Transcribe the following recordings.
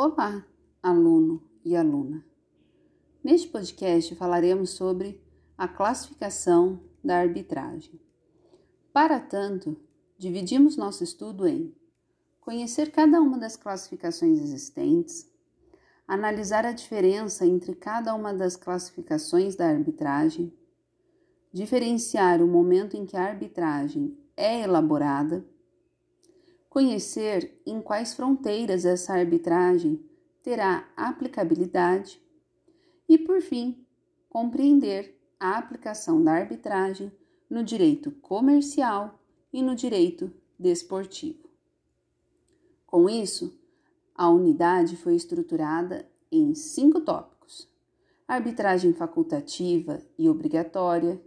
Olá, aluno e aluna. Neste podcast falaremos sobre a classificação da arbitragem. Para tanto, dividimos nosso estudo em conhecer cada uma das classificações existentes, analisar a diferença entre cada uma das classificações da arbitragem, diferenciar o momento em que a arbitragem é elaborada conhecer em quais fronteiras essa arbitragem terá aplicabilidade e, por fim, compreender a aplicação da arbitragem no direito comercial e no direito desportivo. Com isso, a unidade foi estruturada em cinco tópicos: arbitragem facultativa e obrigatória,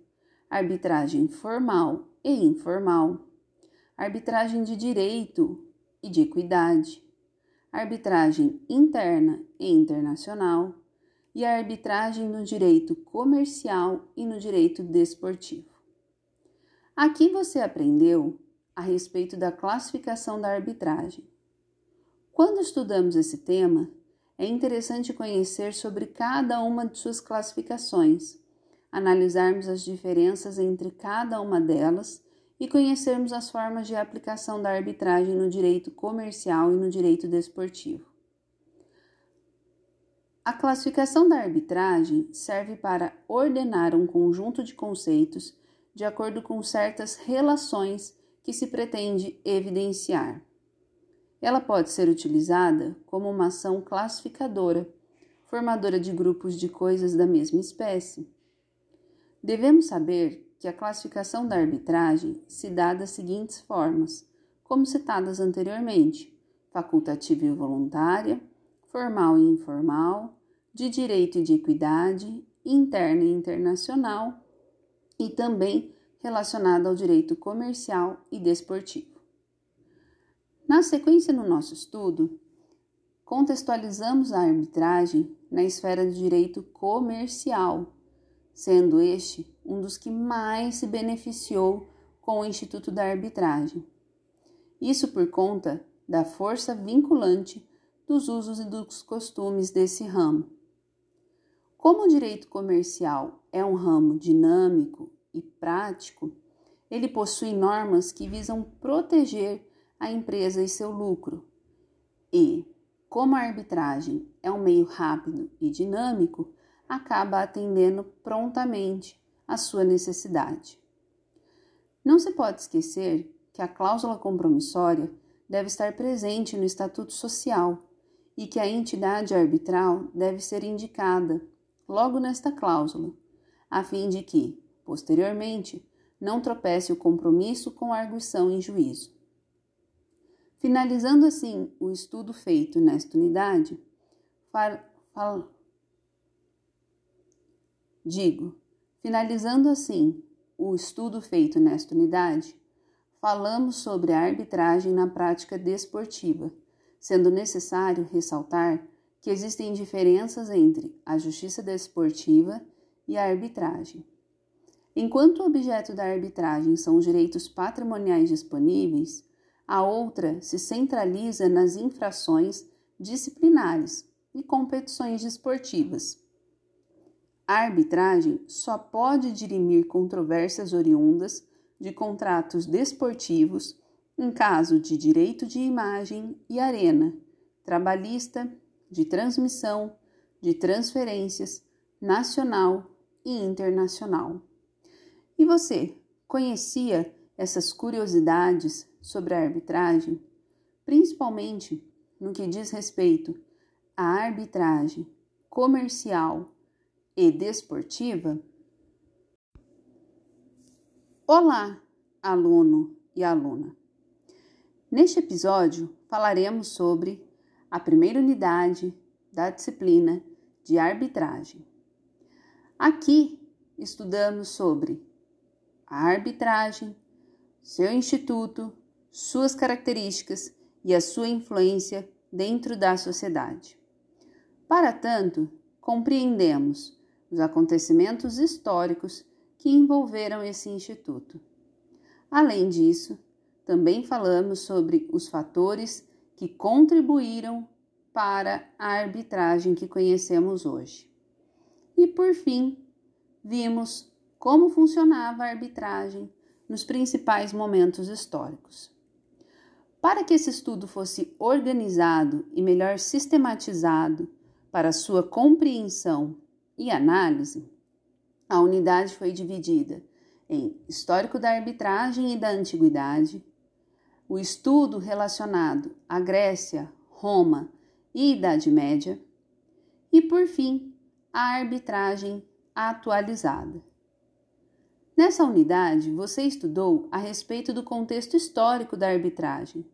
arbitragem formal e informal arbitragem de direito e de equidade, arbitragem interna e internacional e a arbitragem no direito comercial e no direito desportivo. Aqui você aprendeu a respeito da classificação da arbitragem. Quando estudamos esse tema, é interessante conhecer sobre cada uma de suas classificações, analisarmos as diferenças entre cada uma delas e conhecermos as formas de aplicação da arbitragem no direito comercial e no direito desportivo. A classificação da arbitragem serve para ordenar um conjunto de conceitos de acordo com certas relações que se pretende evidenciar. Ela pode ser utilizada como uma ação classificadora, formadora de grupos de coisas da mesma espécie. Devemos saber que a classificação da arbitragem se dá das seguintes formas, como citadas anteriormente: facultativa e voluntária, formal e informal, de direito e de equidade, interna e internacional, e também relacionada ao direito comercial e desportivo. Na sequência no nosso estudo, contextualizamos a arbitragem na esfera do direito comercial sendo este um dos que mais se beneficiou com o Instituto da Arbitragem. Isso por conta da força vinculante dos usos e dos costumes desse ramo. Como o direito comercial é um ramo dinâmico e prático, ele possui normas que visam proteger a empresa e seu lucro. E, como a arbitragem é um meio rápido e dinâmico, acaba atendendo prontamente à sua necessidade. Não se pode esquecer que a cláusula compromissória deve estar presente no estatuto social e que a entidade arbitral deve ser indicada logo nesta cláusula, a fim de que, posteriormente, não tropece o compromisso com a arguição em juízo. Finalizando assim o estudo feito nesta unidade, fal, fal, Digo, finalizando assim o estudo feito nesta unidade, falamos sobre a arbitragem na prática desportiva, sendo necessário ressaltar que existem diferenças entre a justiça desportiva e a arbitragem. Enquanto o objeto da arbitragem são os direitos patrimoniais disponíveis, a outra se centraliza nas infrações disciplinares e competições desportivas. A arbitragem só pode dirimir controvérsias oriundas de contratos desportivos em caso de direito de imagem e arena, trabalhista, de transmissão, de transferências, nacional e internacional. E você, conhecia essas curiosidades sobre a arbitragem, principalmente no que diz respeito à arbitragem comercial e desportiva? Olá, aluno e aluna. Neste episódio falaremos sobre a primeira unidade da disciplina de arbitragem. Aqui estudamos sobre a arbitragem, seu instituto, suas características e a sua influência dentro da sociedade. Para tanto, compreendemos os acontecimentos históricos que envolveram esse instituto. Além disso, também falamos sobre os fatores que contribuíram para a arbitragem que conhecemos hoje. E por fim, vimos como funcionava a arbitragem nos principais momentos históricos. Para que esse estudo fosse organizado e melhor sistematizado para sua compreensão e análise, a unidade foi dividida em histórico da arbitragem e da antiguidade, o estudo relacionado à Grécia, Roma e Idade Média, e por fim, a arbitragem atualizada. Nessa unidade, você estudou a respeito do contexto histórico da arbitragem,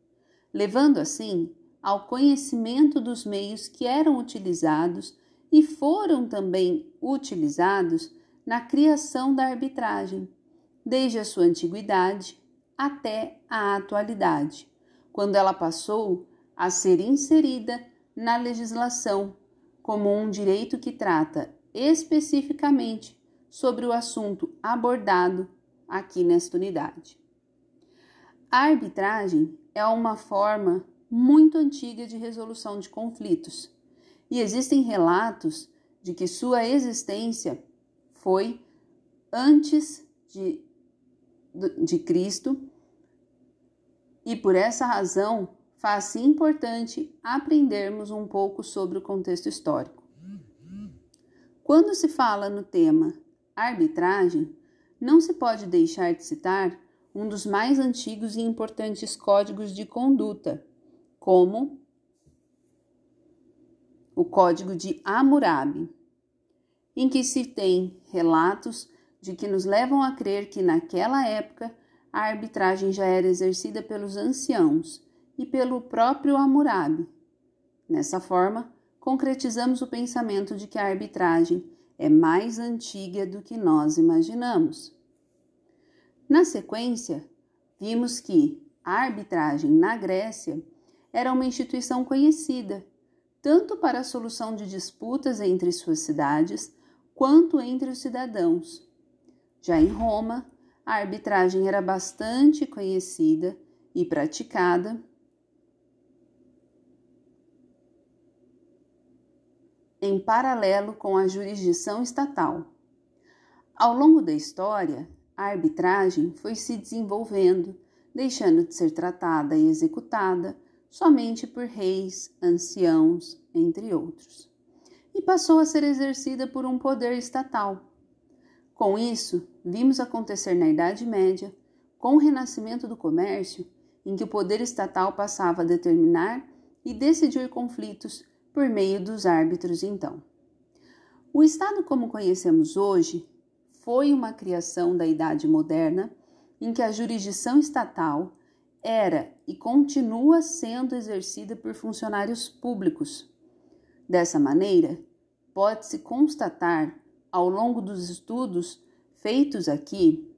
levando assim ao conhecimento dos meios que eram utilizados e foram também utilizados na criação da arbitragem, desde a sua antiguidade até a atualidade, quando ela passou a ser inserida na legislação como um direito que trata especificamente sobre o assunto abordado aqui nesta unidade. A arbitragem é uma forma muito antiga de resolução de conflitos e existem relatos de que sua existência foi antes de, de Cristo e por essa razão faz-se importante aprendermos um pouco sobre o contexto histórico. Quando se fala no tema arbitragem, não se pode deixar de citar um dos mais antigos e importantes códigos de conduta, como o Código de Hammurabi, em que se tem relatos de que nos levam a crer que naquela época a arbitragem já era exercida pelos anciãos e pelo próprio Hammurabi. Nessa forma, concretizamos o pensamento de que a arbitragem é mais antiga do que nós imaginamos. Na sequência, vimos que a arbitragem na Grécia era uma instituição conhecida, tanto para a solução de disputas entre suas cidades, quanto entre os cidadãos. Já em Roma, a arbitragem era bastante conhecida e praticada em paralelo com a jurisdição estatal. Ao longo da história, a arbitragem foi se desenvolvendo, deixando de ser tratada e executada somente por reis, anciãos, entre outros, e passou a ser exercida por um poder estatal. Com isso, vimos acontecer na Idade Média, com o renascimento do comércio, em que o poder estatal passava a determinar e decidir conflitos por meio dos árbitros então. O Estado como conhecemos hoje foi uma criação da Idade Moderna em que a jurisdição estatal era e continua sendo exercida por funcionários públicos. Dessa maneira, pode-se constatar, ao longo dos estudos feitos aqui,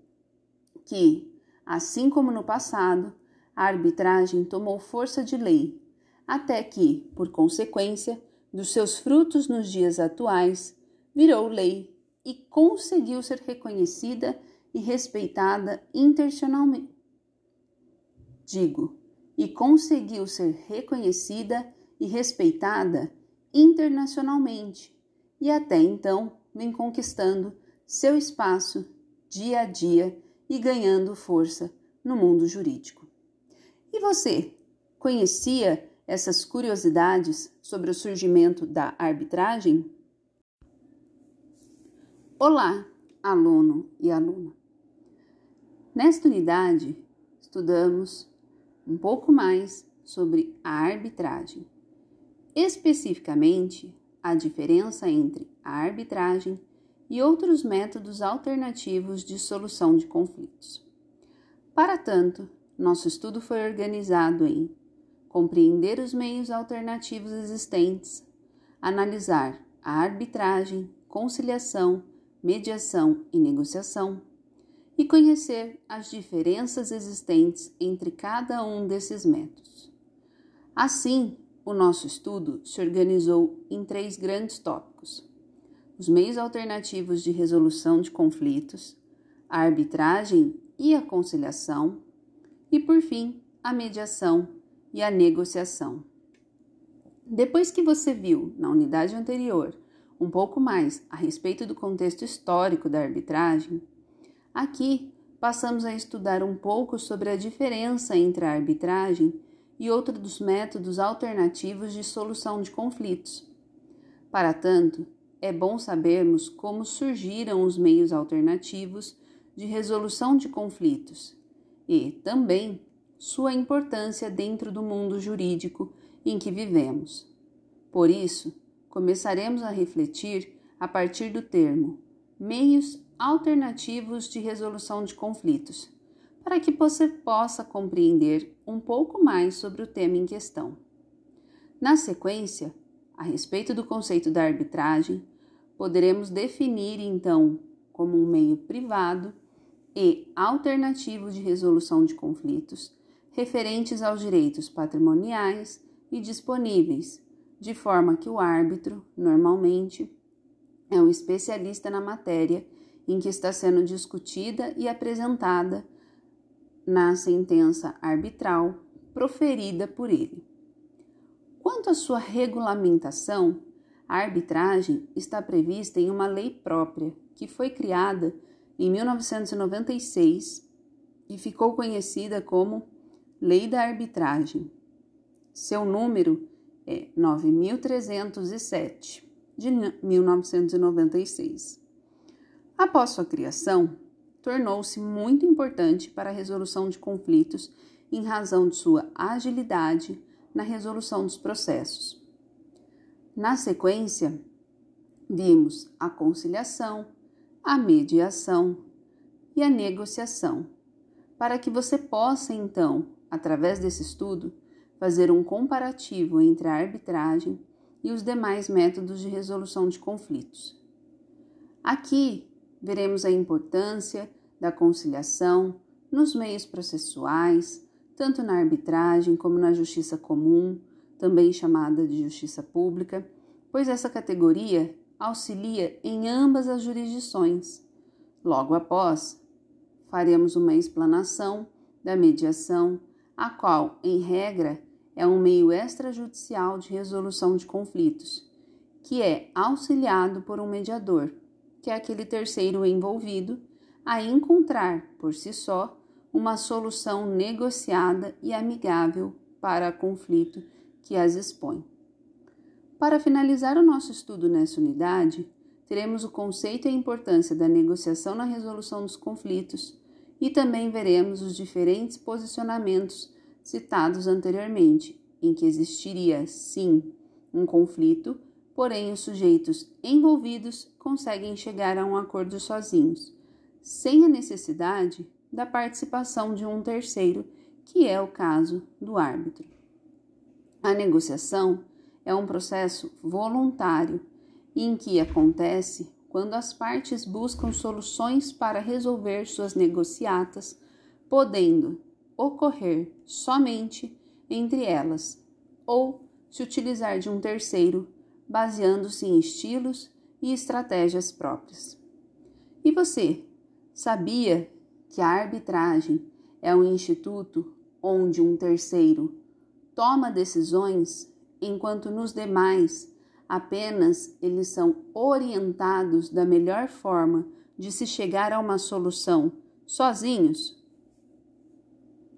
que, assim como no passado, a arbitragem tomou força de lei até que, por consequência dos seus frutos nos dias atuais, virou lei e conseguiu ser reconhecida e respeitada internacionalmente. Digo, e conseguiu ser reconhecida e respeitada internacionalmente, e até então vem conquistando seu espaço dia a dia e ganhando força no mundo jurídico. E você, conhecia essas curiosidades sobre o surgimento da arbitragem? Olá, aluno e aluna. Nesta unidade, estudamos um pouco mais sobre a arbitragem, especificamente a diferença entre a arbitragem e outros métodos alternativos de solução de conflitos. Para tanto, nosso estudo foi organizado em compreender os meios alternativos existentes, analisar a arbitragem, conciliação, mediação e negociação, e conhecer as diferenças existentes entre cada um desses métodos. Assim, o nosso estudo se organizou em três grandes tópicos: os meios alternativos de resolução de conflitos, a arbitragem e a conciliação, e, por fim, a mediação e a negociação. Depois que você viu, na unidade anterior, um pouco mais a respeito do contexto histórico da arbitragem, aqui passamos a estudar um pouco sobre a diferença entre a arbitragem e outro dos métodos alternativos de solução de conflitos. Para tanto, é bom sabermos como surgiram os meios alternativos de resolução de conflitos e, também, sua importância dentro do mundo jurídico em que vivemos. Por isso, começaremos a refletir a partir do termo meios alternativos de resolução de conflitos, para que você possa compreender um pouco mais sobre o tema em questão. Na sequência, a respeito do conceito da arbitragem, poderemos definir então como um meio privado e alternativo de resolução de conflitos referentes aos direitos patrimoniais e disponíveis, de forma que o árbitro, normalmente, é um especialista na matéria em que está sendo discutida e apresentada na sentença arbitral proferida por ele. Quanto à sua regulamentação, a arbitragem está prevista em uma lei própria que foi criada em 1996 e ficou conhecida como Lei da Arbitragem. Seu número é 9307 de 1996. Após sua criação, tornou-se muito importante para a resolução de conflitos em razão de sua agilidade na resolução dos processos. Na sequência, vimos a conciliação, a mediação e a negociação, para que você possa então, através desse estudo, fazer um comparativo entre a arbitragem e os demais métodos de resolução de conflitos. Aqui veremos a importância da conciliação nos meios processuais, tanto na arbitragem como na justiça comum, também chamada de justiça pública, pois essa categoria auxilia em ambas as jurisdições. Logo após, faremos uma explanação da mediação, a qual, em regra, é um meio extrajudicial de resolução de conflitos, que é auxiliado por um mediador que é aquele terceiro envolvido, a encontrar por si só uma solução negociada e amigável para o conflito que as expõe. Para finalizar o nosso estudo nessa unidade, teremos o conceito e a importância da negociação na resolução dos conflitos e também veremos os diferentes posicionamentos citados anteriormente, em que existiria, sim, um conflito porém os sujeitos envolvidos conseguem chegar a um acordo sozinhos, sem a necessidade da participação de um terceiro, que é o caso do árbitro. A negociação é um processo voluntário em que acontece quando as partes buscam soluções para resolver suas negociatas, podendo ocorrer somente entre elas ou se utilizar de um terceiro baseando-se em estilos e estratégias próprias. E você, sabia que a arbitragem é um instituto onde um terceiro toma decisões, enquanto nos demais apenas eles são orientados da melhor forma de se chegar a uma solução sozinhos?